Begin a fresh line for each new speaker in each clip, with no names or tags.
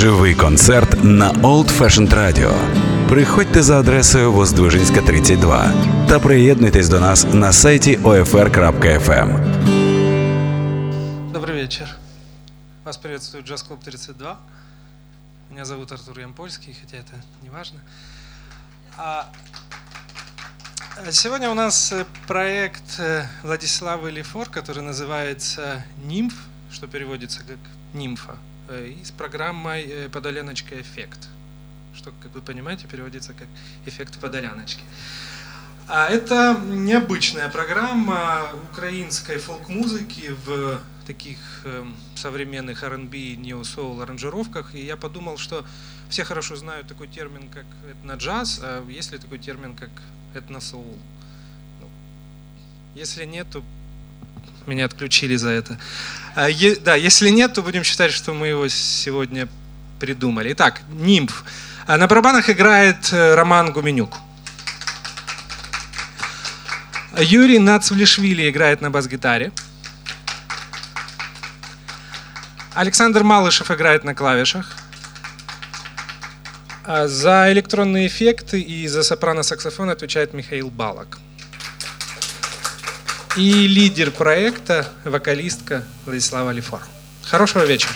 Живий концерт на Old Fashioned Radio. Приходьте за адресою Воздвижинська, 32 та приєднуйтесь до нас на сайті OFR.FM.
Добрый вечер. Вас приветствует Jazz Club 32. Меня зовут Артур Ямпольский, хотя это не важно. А сегодня у нас э, проект э, Владислава Лефор, который называется «Нимф», что переводится как «нимфа», э, и с программой э, «Подоляночка эффект», что, как вы понимаете, переводится как «эффект подоляночки». А это необычная программа украинской фолк-музыки в таких э, современных R&B, нео-соул аранжировках. И я подумал, что все хорошо знают такой термин, как этно-джаз, а есть ли такой термин, как этно-соул? Ну, если нет, то меня отключили за это. А, е- да, если нет, то будем считать, что мы его сегодня придумали. Итак, нимф. А на барабанах играет э, Роман Гуменюк. Юрий Нацвлишвили играет на бас-гитаре. Александр Малышев играет на клавишах. А За электронные эффекты и за сопрано-саксофон отвечает Михаил Балак. И лидер проекта, вокалистка Владислава Лефор. Хорошего вечера.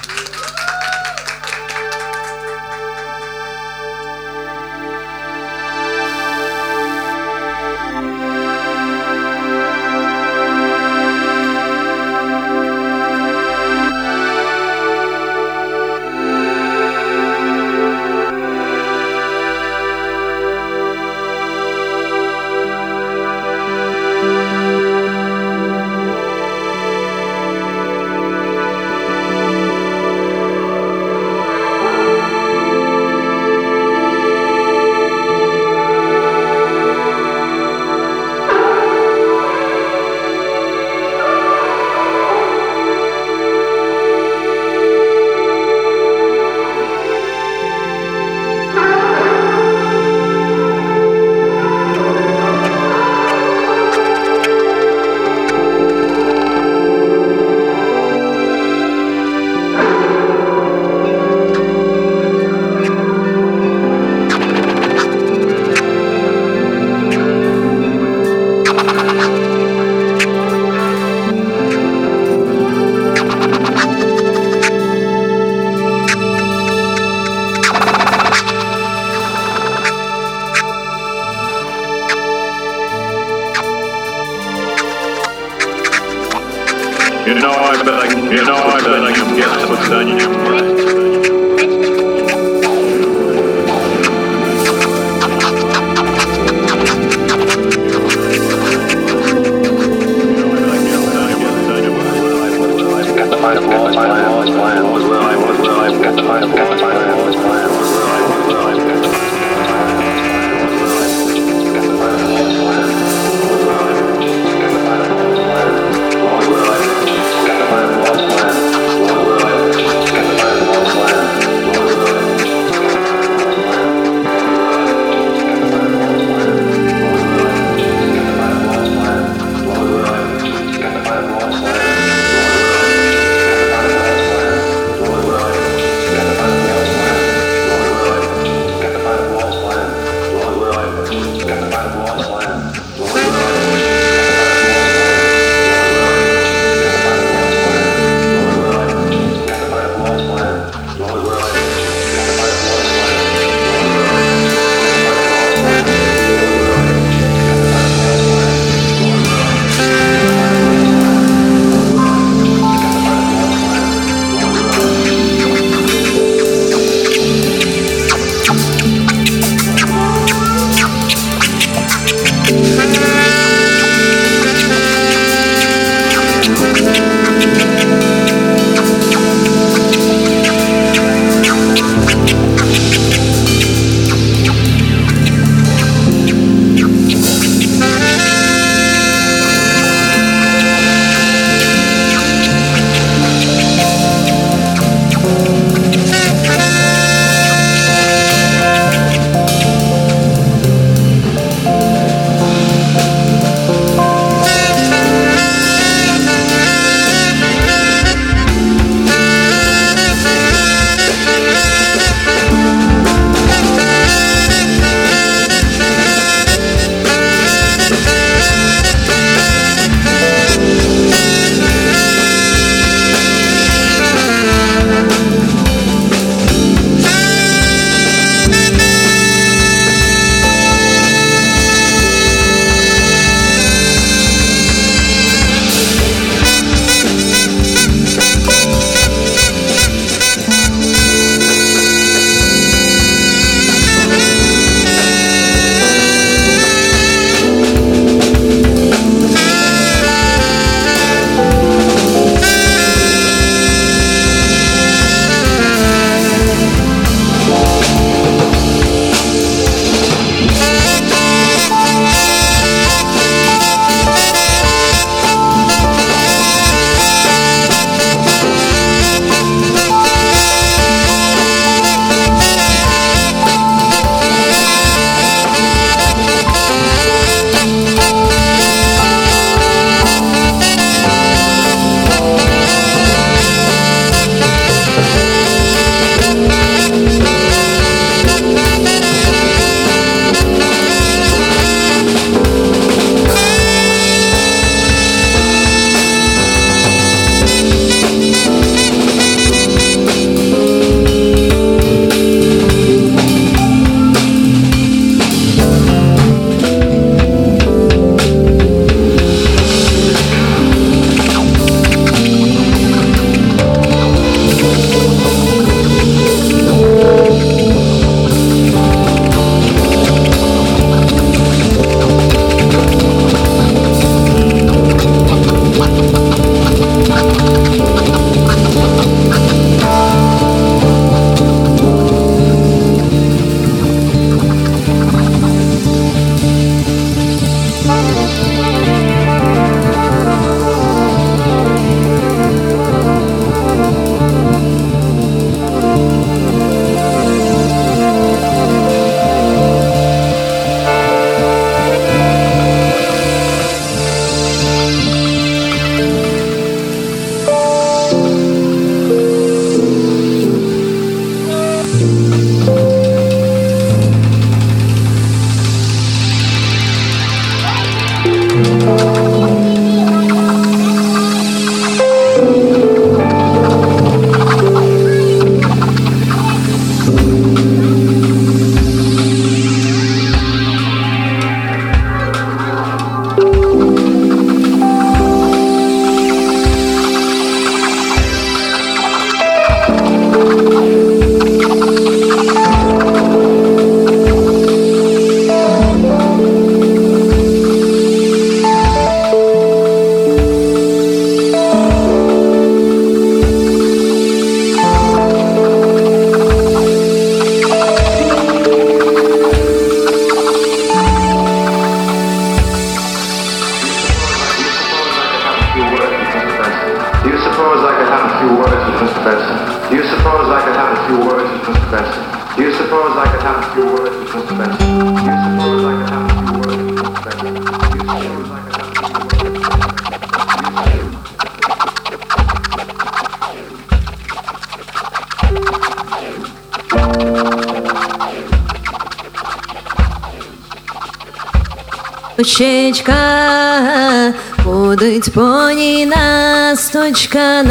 Ласточка,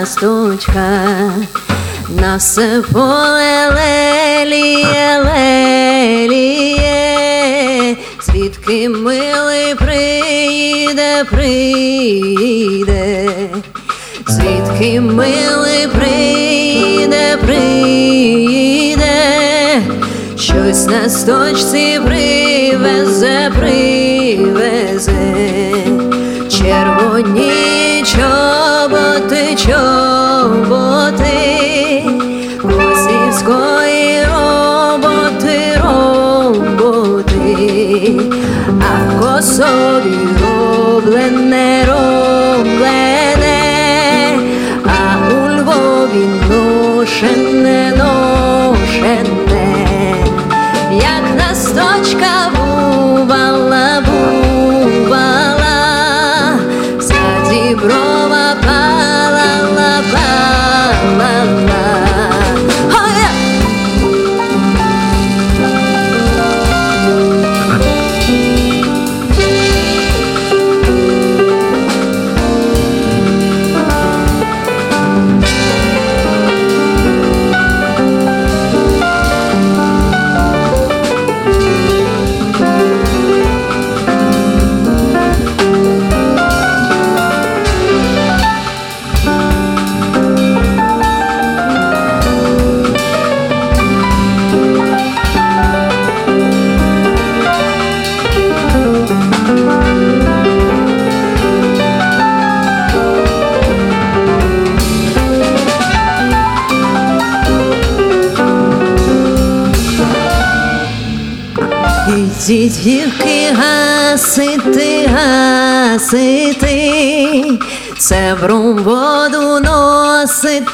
ласточка, на все поле звідки милий прийде прийде, звідки милий приїде, прийде, щось на сточці приїде.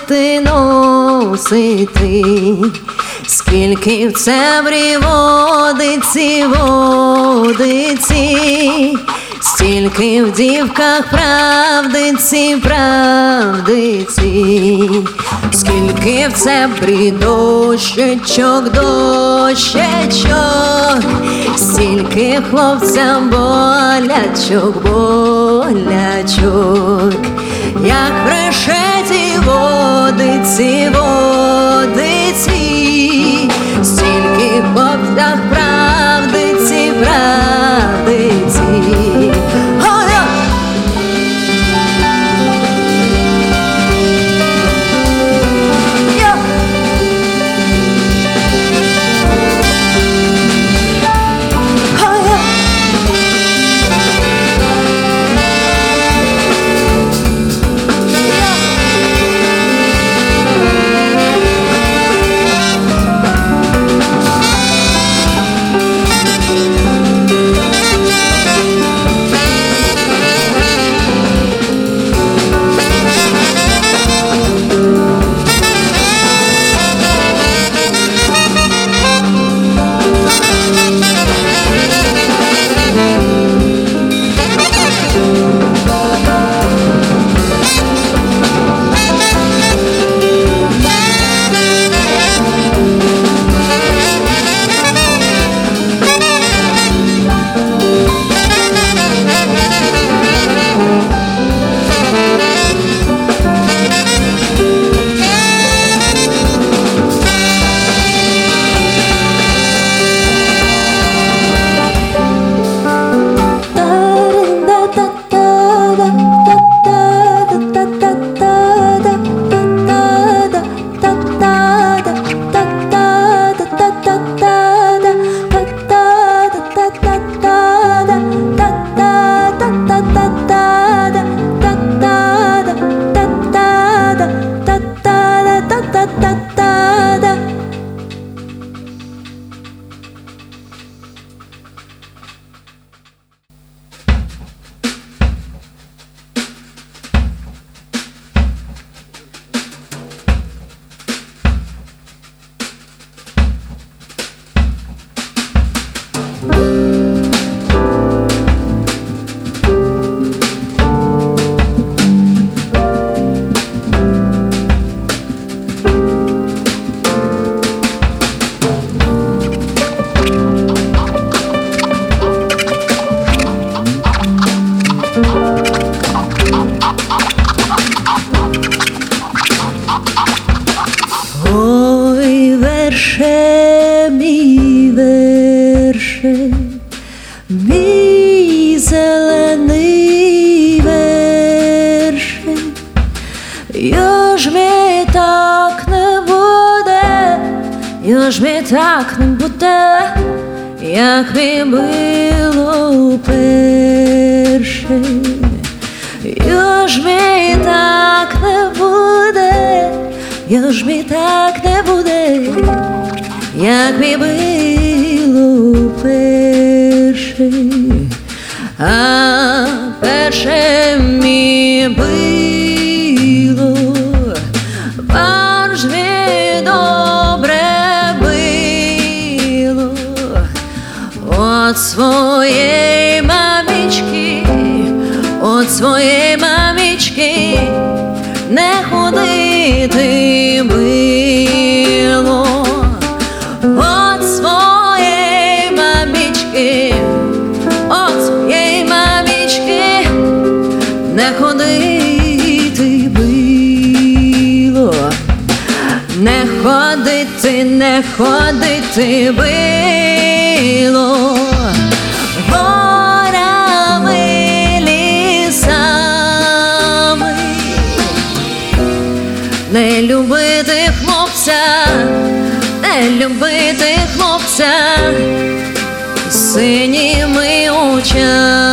Ти носити, скільки в цебрі водиці, водиці, стільки в дівках правдиці, правдиці, скільки в цебрі дощечок, дощечок, стільки хлопцям болячок, болячок як в решеті водиці, водиці, стільки в правдиці, правди. Любити хлопця синіми очами,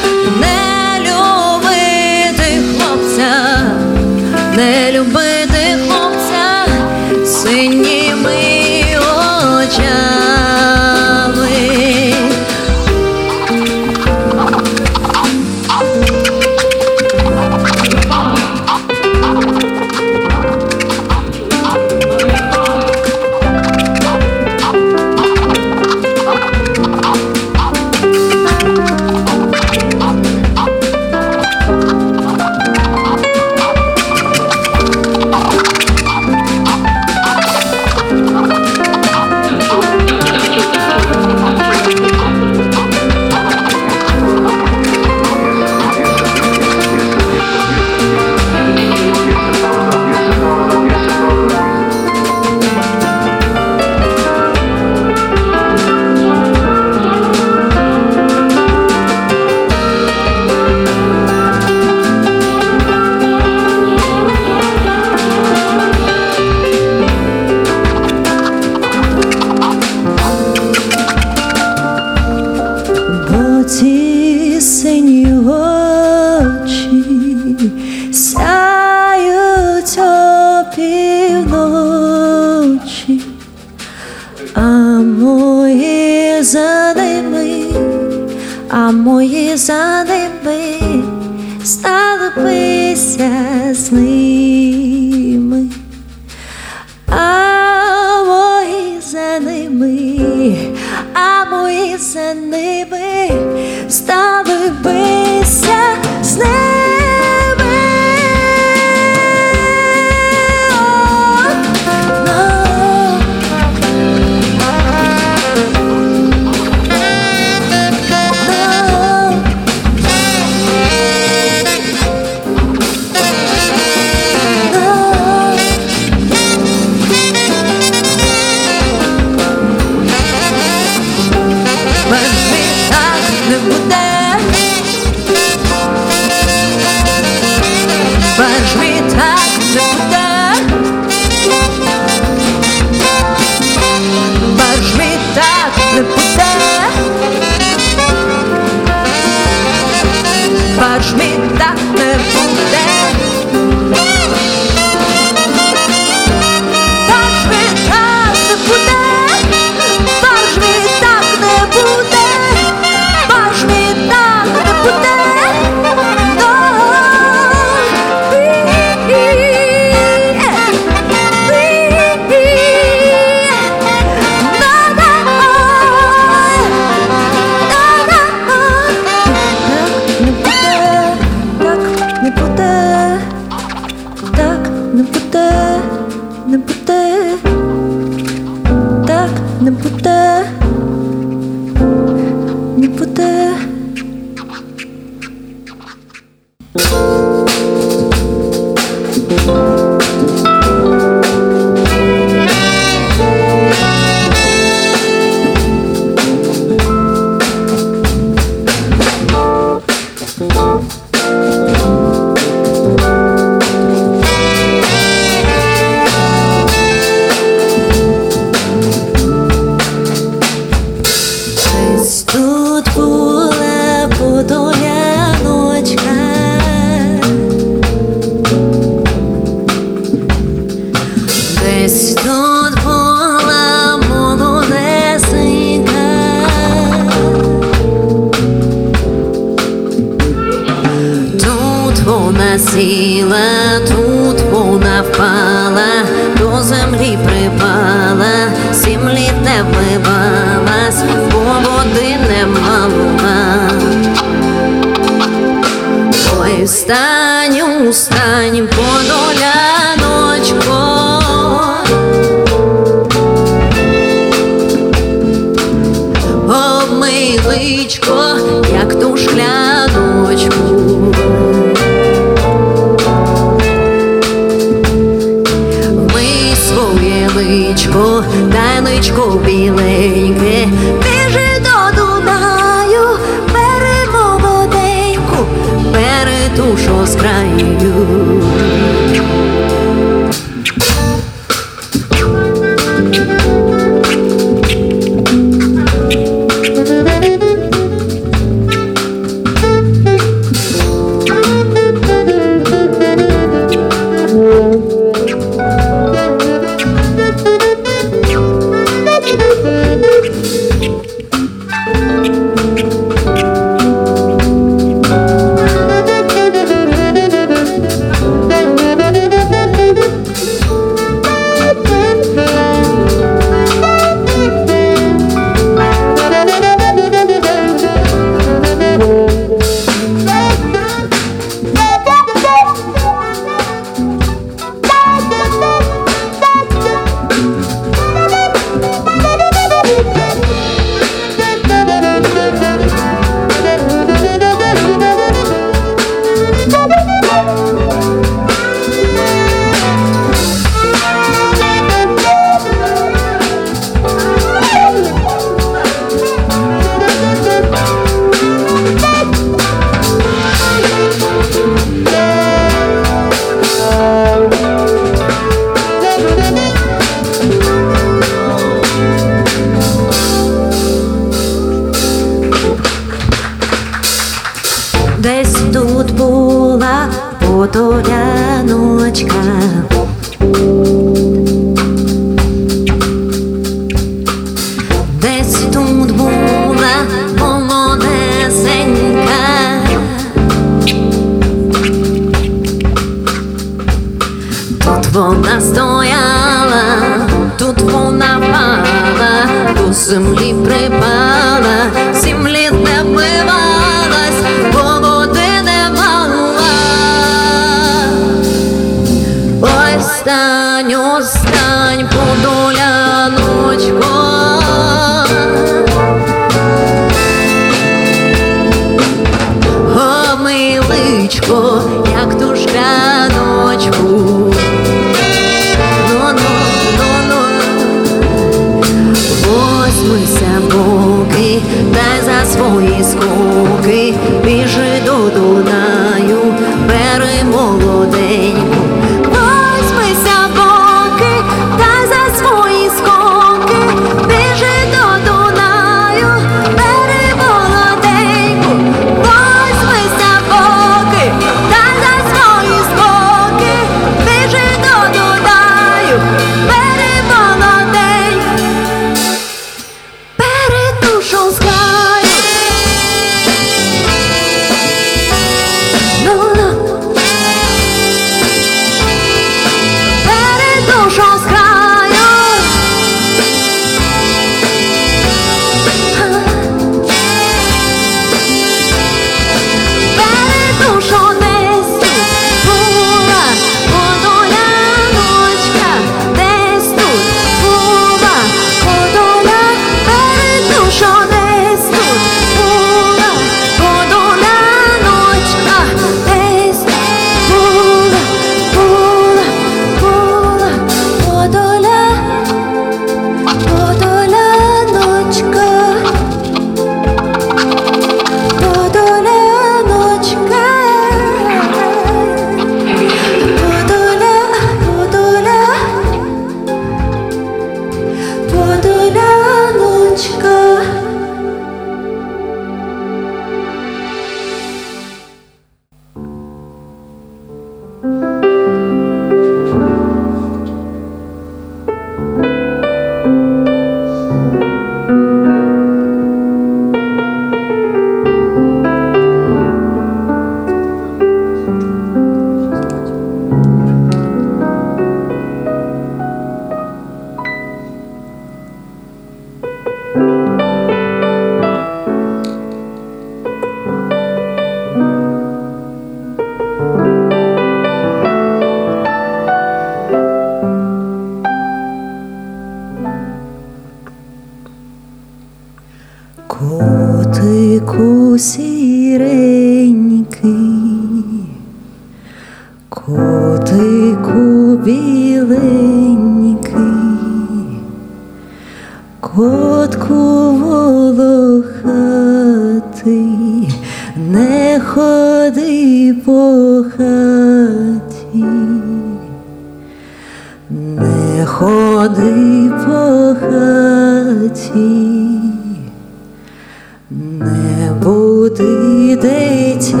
дитяти,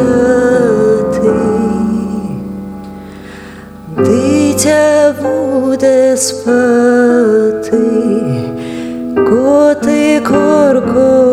дитя буде спати, коти коркотати,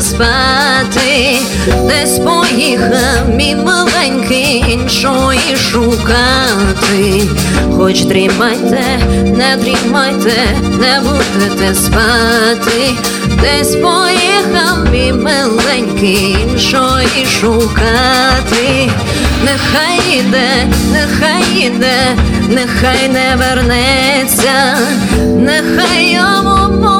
спати, десь поїхав мій маленький іншої шукати, хоч дрімайте, не дрімайте, не будете спати, десь поїхав мій миленький іншої шукати, нехай іде, нехай іде, нехай не вернеться, нехай йому.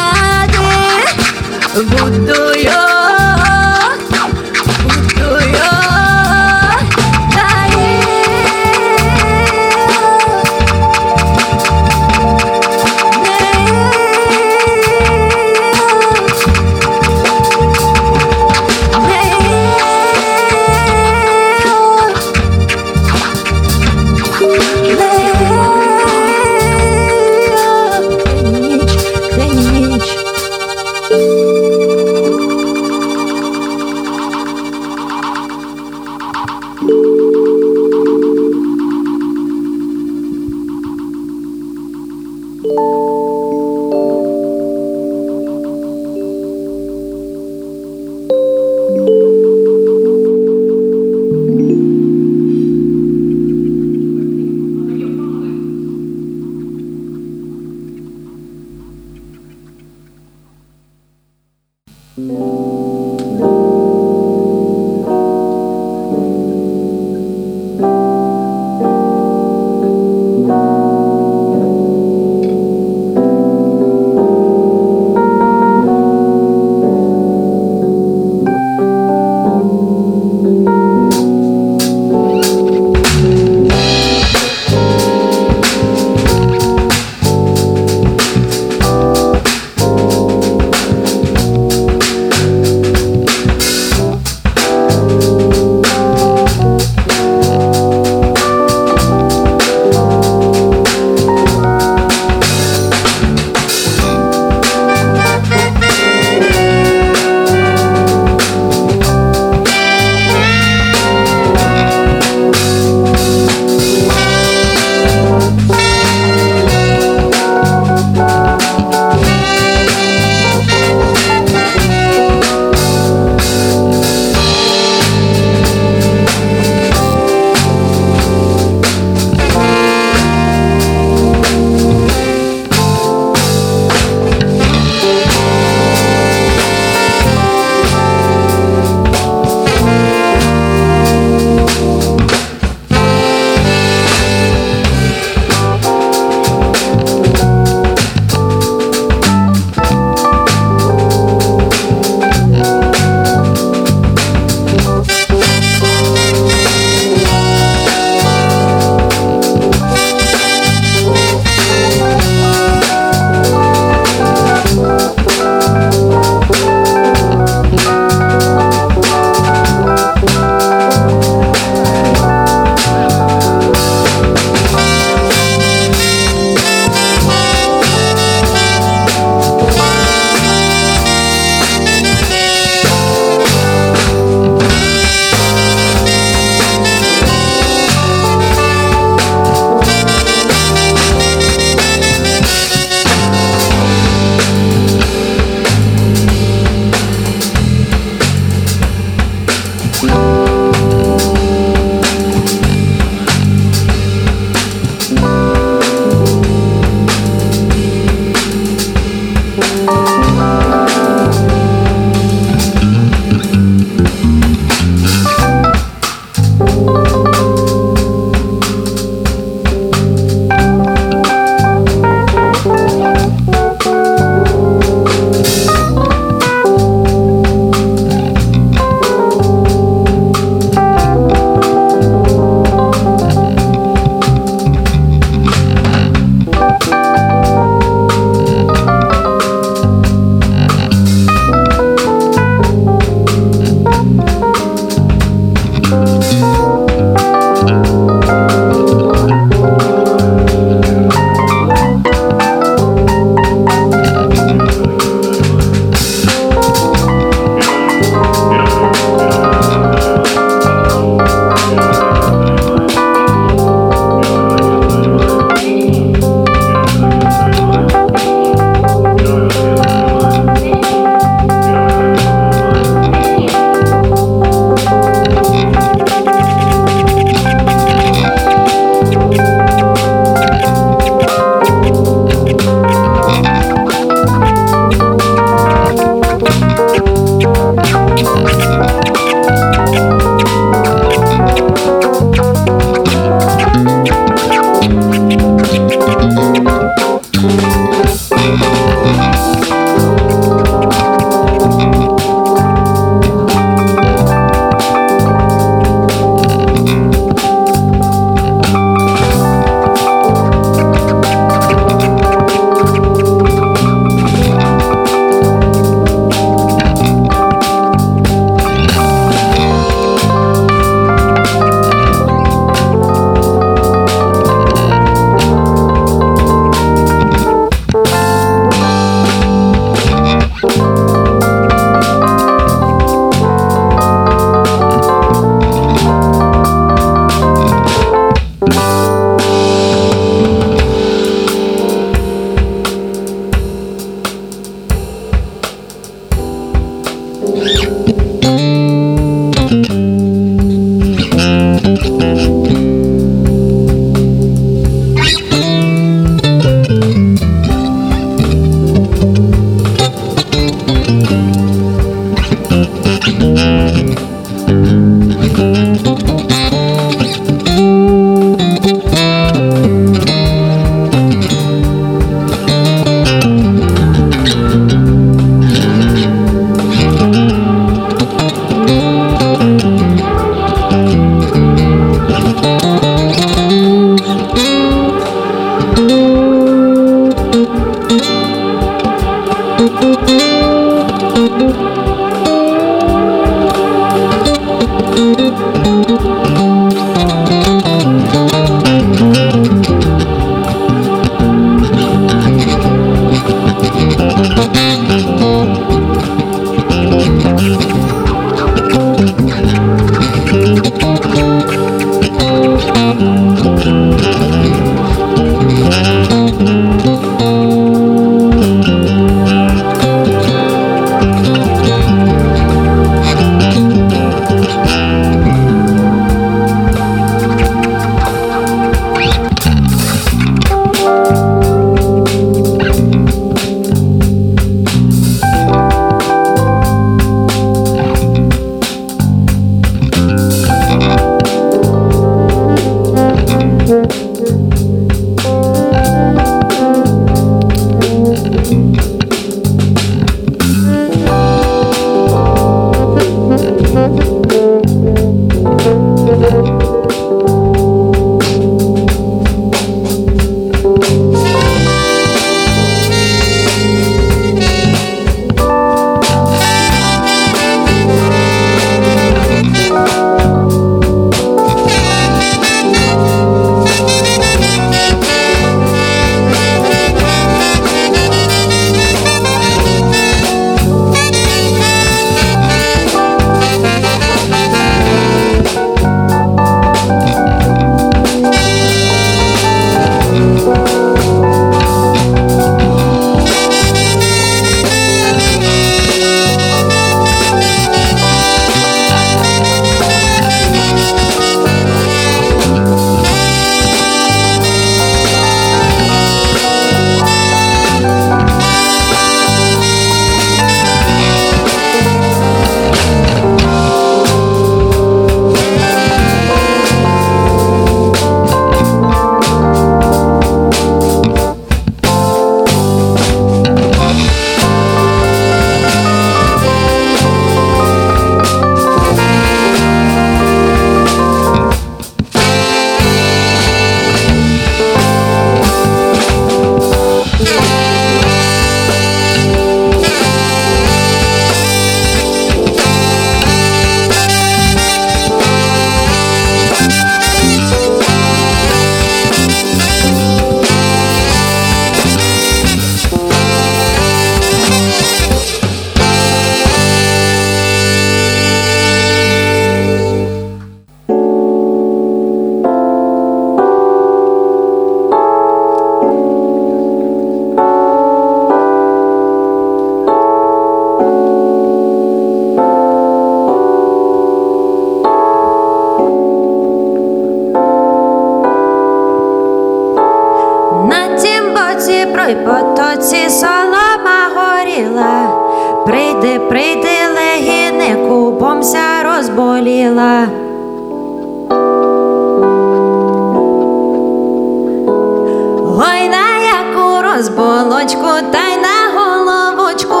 Розболочку, та й на головочку.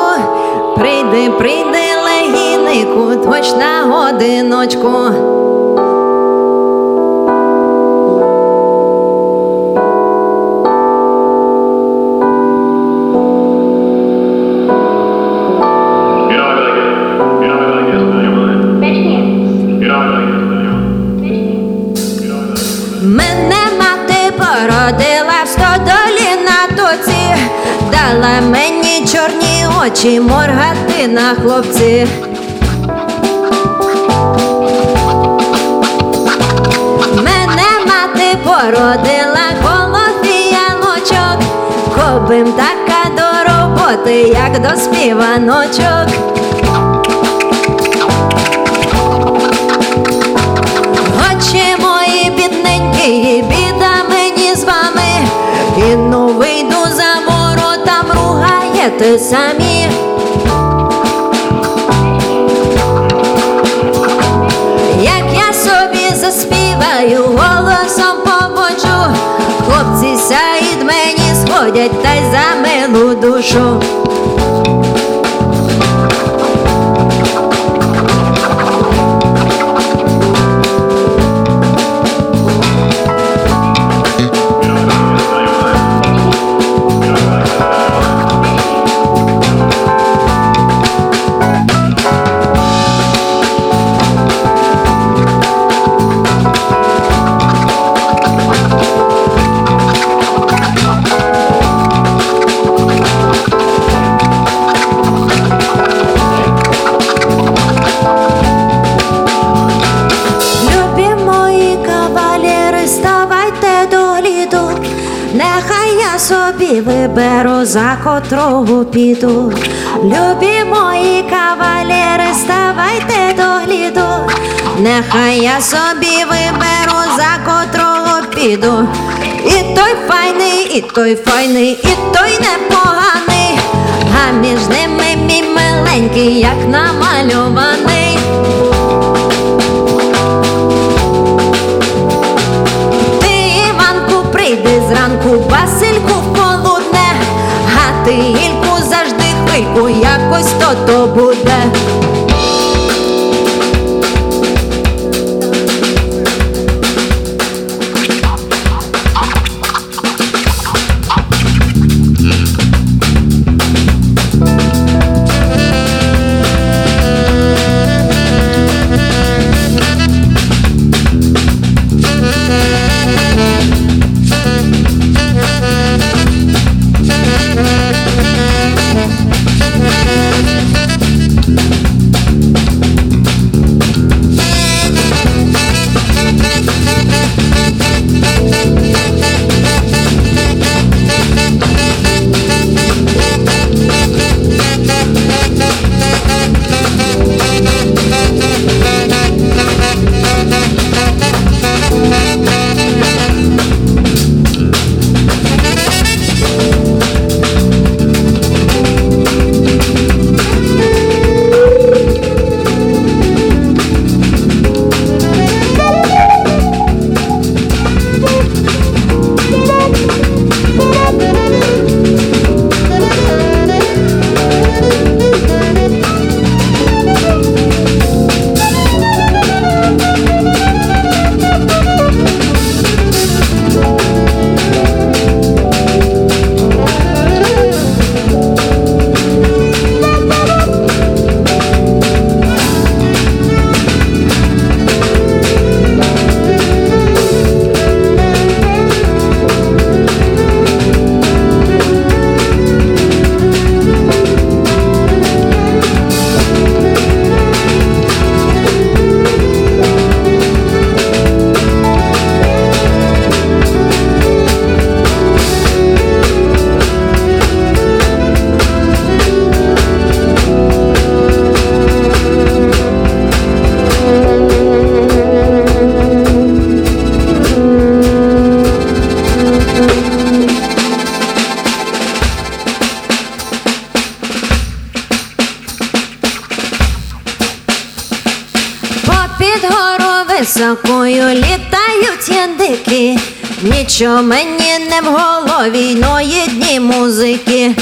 Прийди, прийди, легінику, точ на годиночку. Очі, моргати на хлопці. Мене мати породила коло фіяночок, кобим така до роботи, як до співаночок. Очі мої бідненькі, біда мені з вами. І ворота, ругаєте самі. Як я собі заспіваю, голосом побочу, хлопці сяють мені сходять та й за милу душу. За котрого піду. Любі мої кавалери, ставайте до гліду. Нехай я собі виберу, за котрого піду. І той файний, і той файний, і той непоганий, а між ними мій миленький, як намальований. Ти, Іванку, прийди зранку, Ільку завжди хвильку, якось то то буде. Нічого мені не в голові, но єдні музики.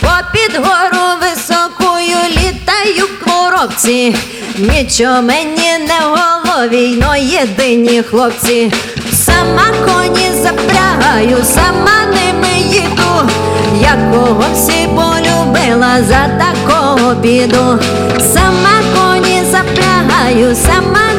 Попід гору високою літають коробці, нічого мені не в голові, но єдині хлопці. Сама коні запрягаю, сама ними їду, якого всі полюбила за такого біду. Сама коні запрягаю, сама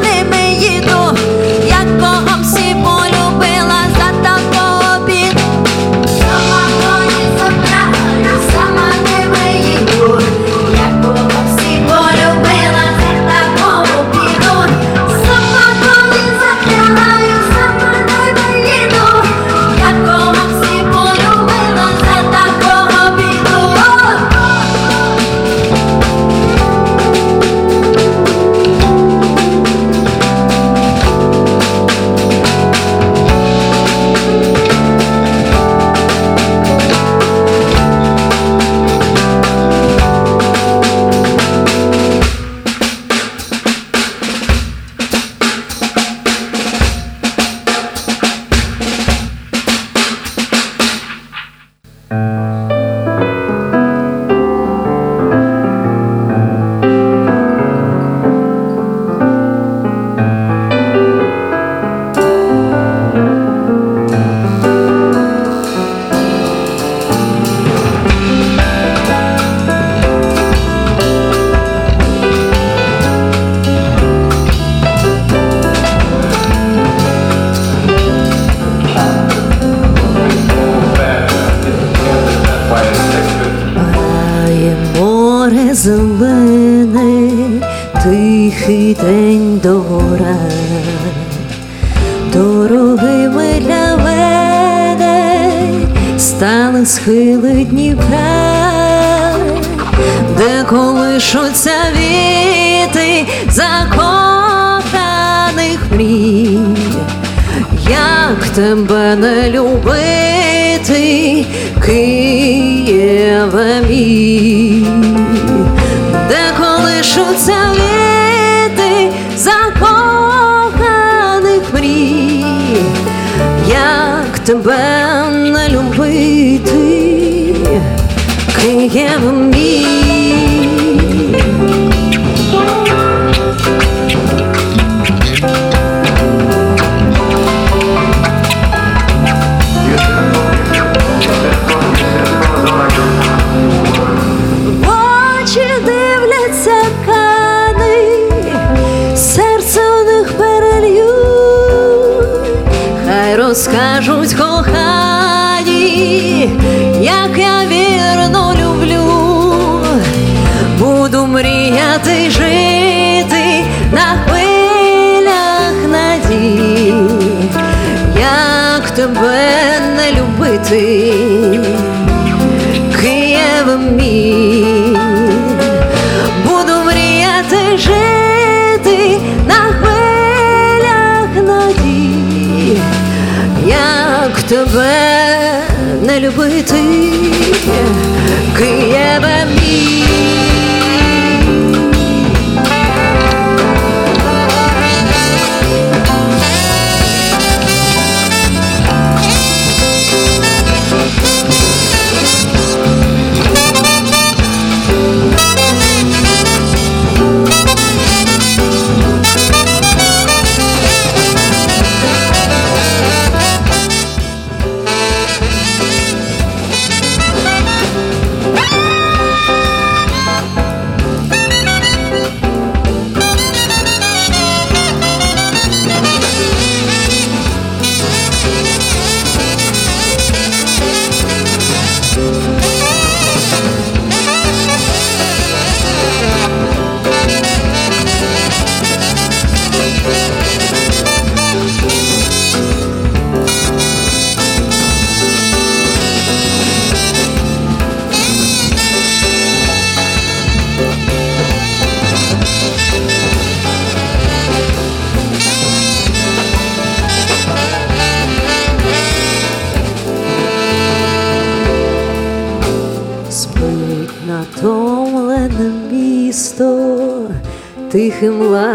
любити.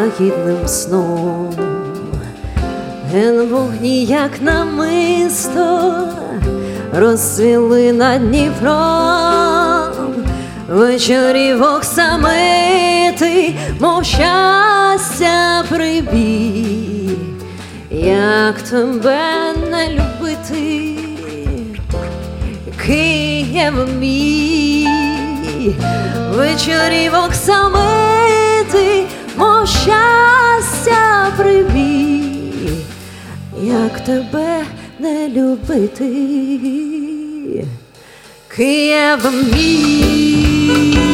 лагідним сном, ген вогні, як намисто, розцвіли над Дніпром, вечорівок самити, мов щастя прибій, як тебе не любити, Київ мій. Вечорівок самити Мо щастя прибій, як тебе не любити, Києв мій.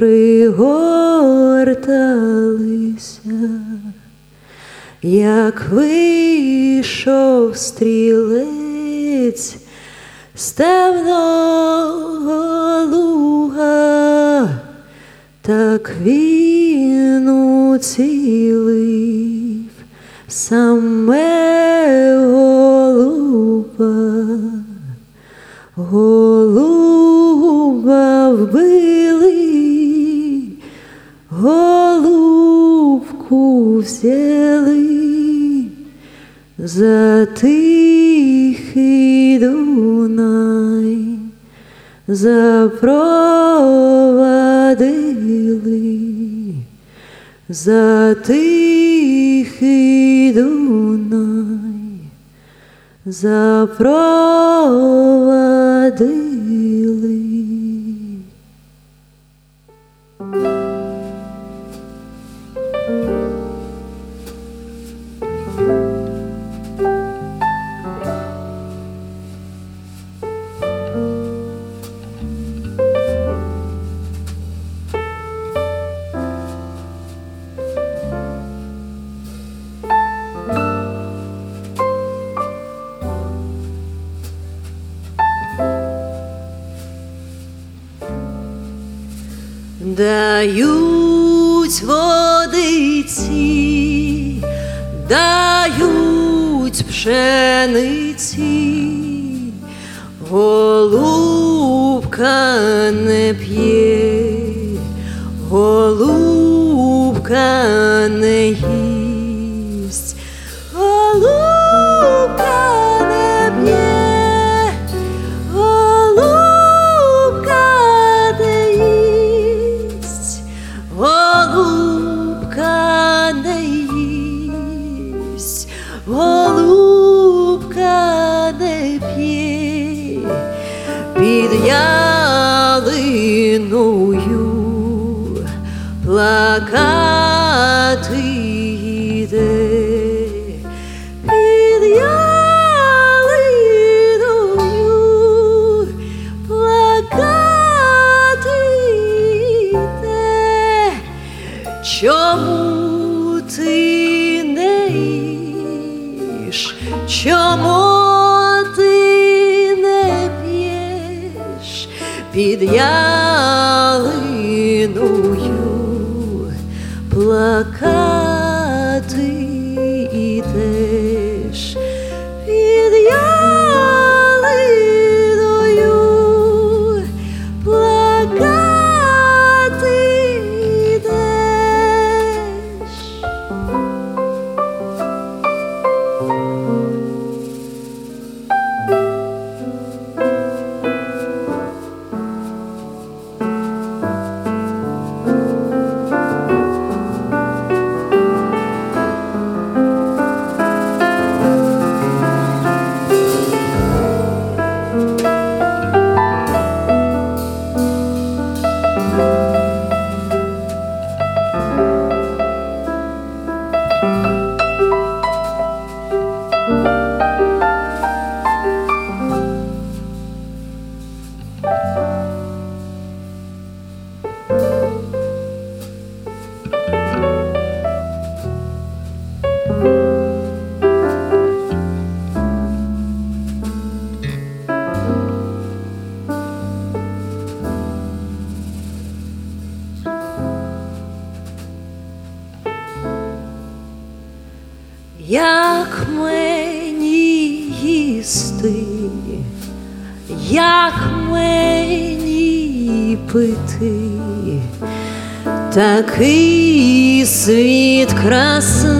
пригорталися, як вийшов стрілець з темного луга, так він уцілив саме голуба, голуба вбив. взяли за тихий Дунай, запровадили за тихий Дунай, запровадили. такий світ краса.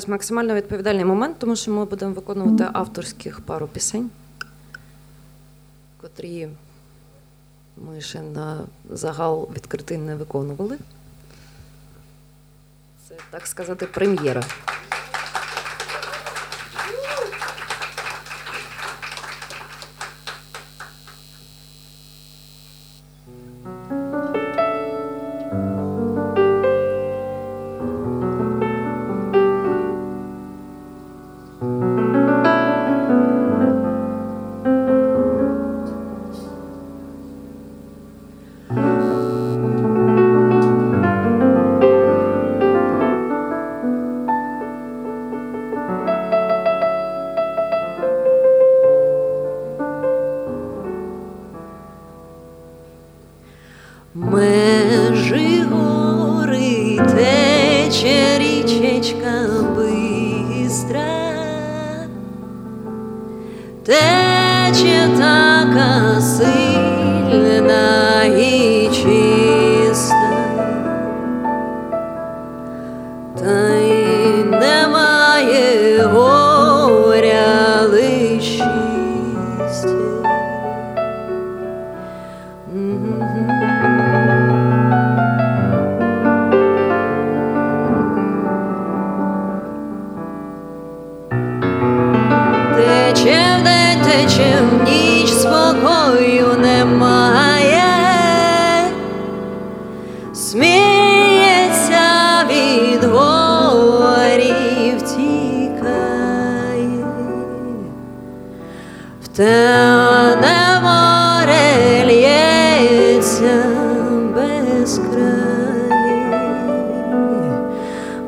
зараз максимально відповідальний момент, тому що ми будемо виконувати авторських пару пісень, котрі ми ще на загал відкритий не виконували. Це, так сказати, прем'єра.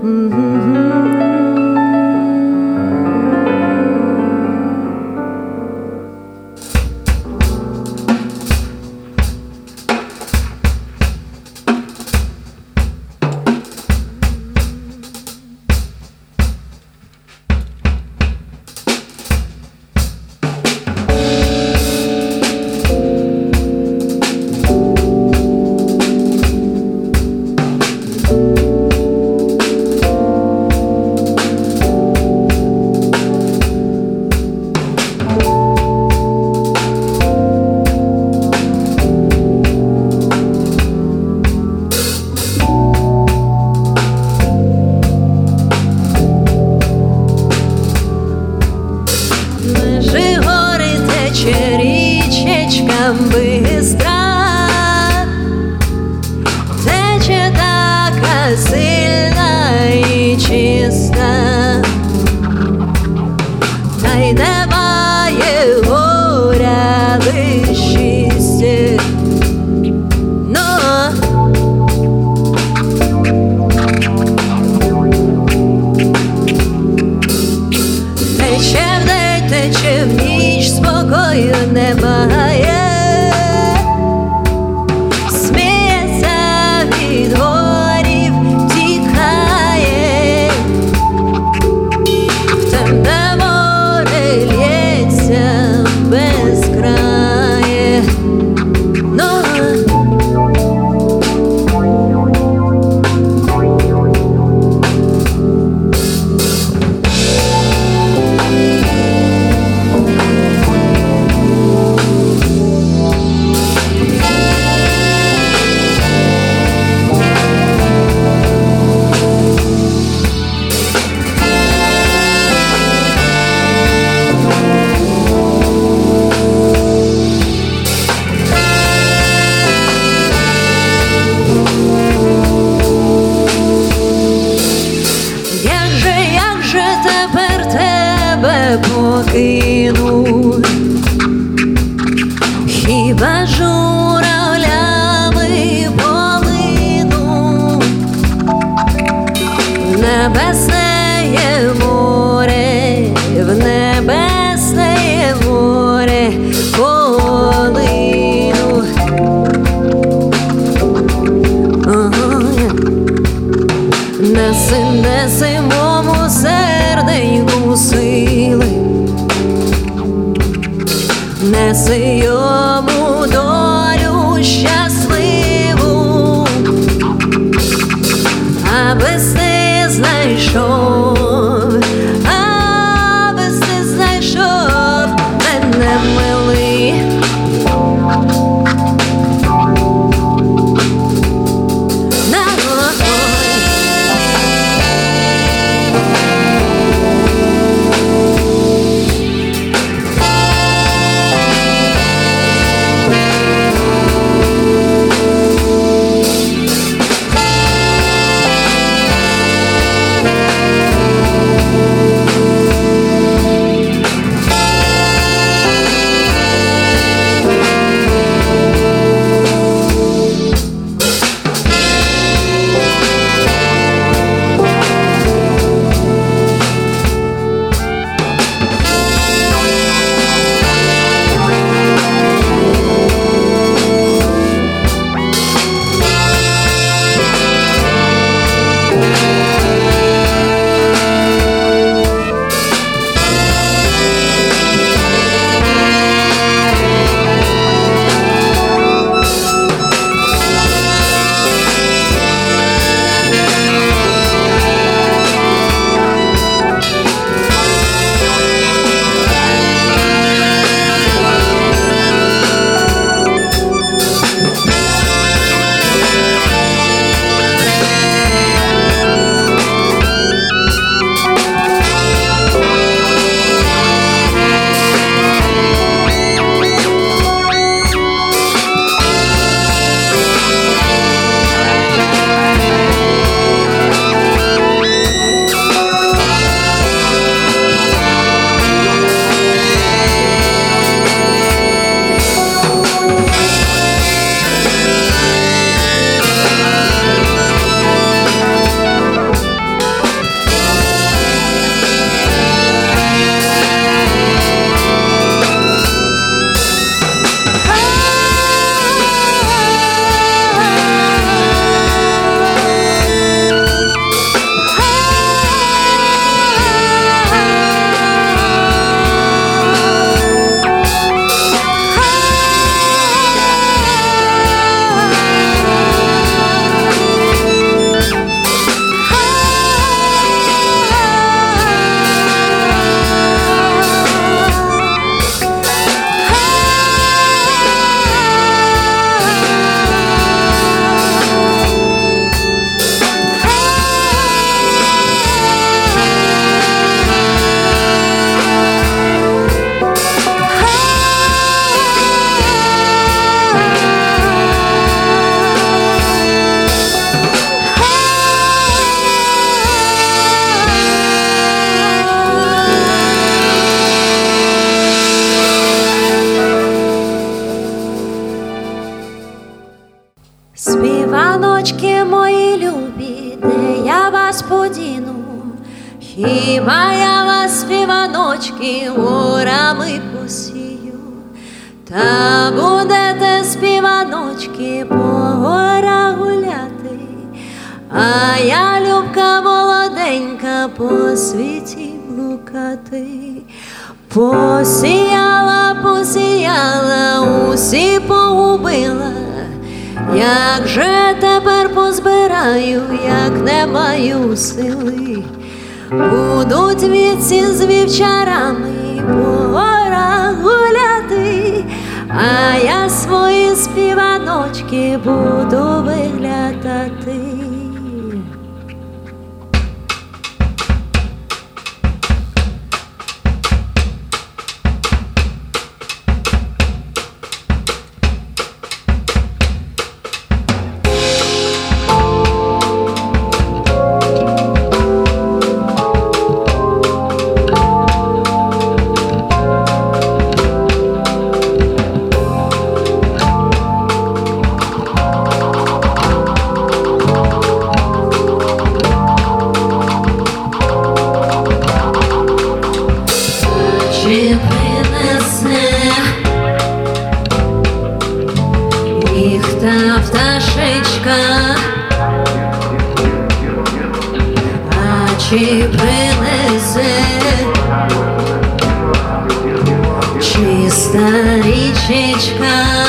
Mm-hmm. а чи принесе чиста річечка?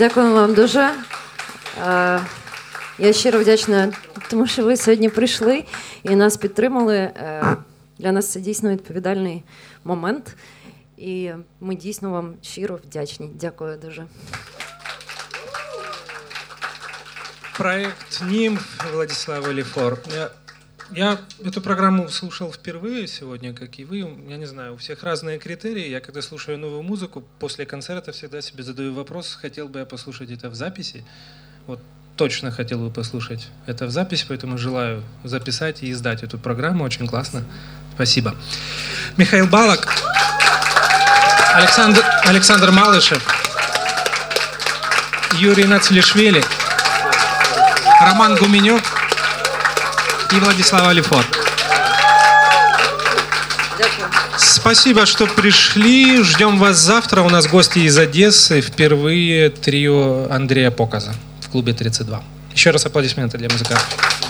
Дякую вам дуже. Е, Я щиро вдячна, тому що ви сьогодні прийшли і нас підтримали. Е, Для нас це дійсно відповідальний момент. І ми дійсно вам щиро вдячні. Дякую дуже.
Проект НИМФ Владислава Лефор. Я, эту программу слушал впервые сегодня, как и вы. Я не знаю, у всех разные критерии. Я когда слушаю новую музыку, после концерта всегда себе задаю вопрос, хотел бы я послушать это в записи. Вот точно хотел бы послушать это в записи, поэтому желаю записать и издать эту программу. Очень классно. Спасибо. Михаил Балок, Александр, Александр Малышев, Юрий Нацлишвили, Роман Гуменюк и Владислав Алифор. Спасибо, что пришли. Ждем вас завтра. У нас гости из Одессы. Впервые трио Андрея Показа в клубе 32. Еще раз аплодисменты для музыкантов.